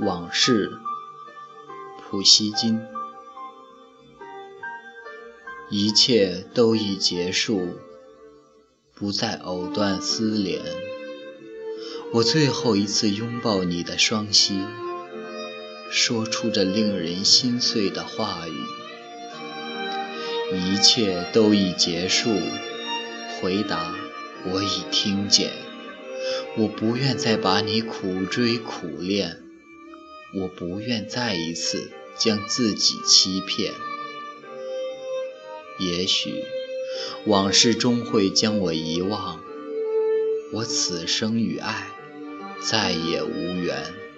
往事，普希金。一切都已结束，不再藕断丝连。我最后一次拥抱你的双膝，说出这令人心碎的话语。一切都已结束，回答我已听见。我不愿再把你苦追苦恋，我不愿再一次将自己欺骗。也许往事终会将我遗忘，我此生与爱再也无缘。